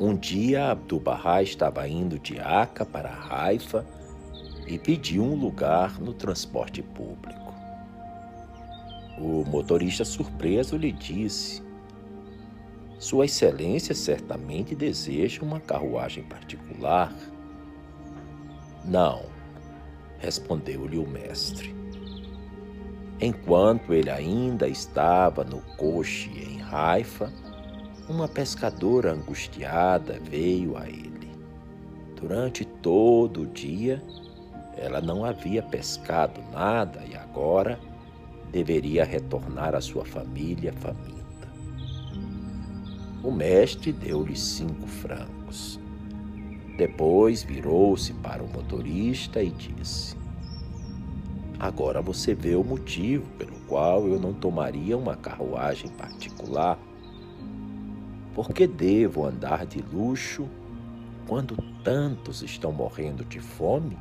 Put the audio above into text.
Um dia Abdu'l-Bahá estava indo de Aca para Haifa e pediu um lugar no transporte público. O motorista surpreso lhe disse: Sua Excelência certamente deseja uma carruagem particular. Não, respondeu-lhe o mestre. Enquanto ele ainda estava no coche em Haifa, uma pescadora angustiada veio a ele. Durante todo o dia, ela não havia pescado nada e agora deveria retornar à sua família faminta. O mestre deu-lhe cinco francos. Depois virou-se para o motorista e disse: Agora você vê o motivo pelo qual eu não tomaria uma carruagem particular. Por que devo andar de luxo quando tantos estão morrendo de fome?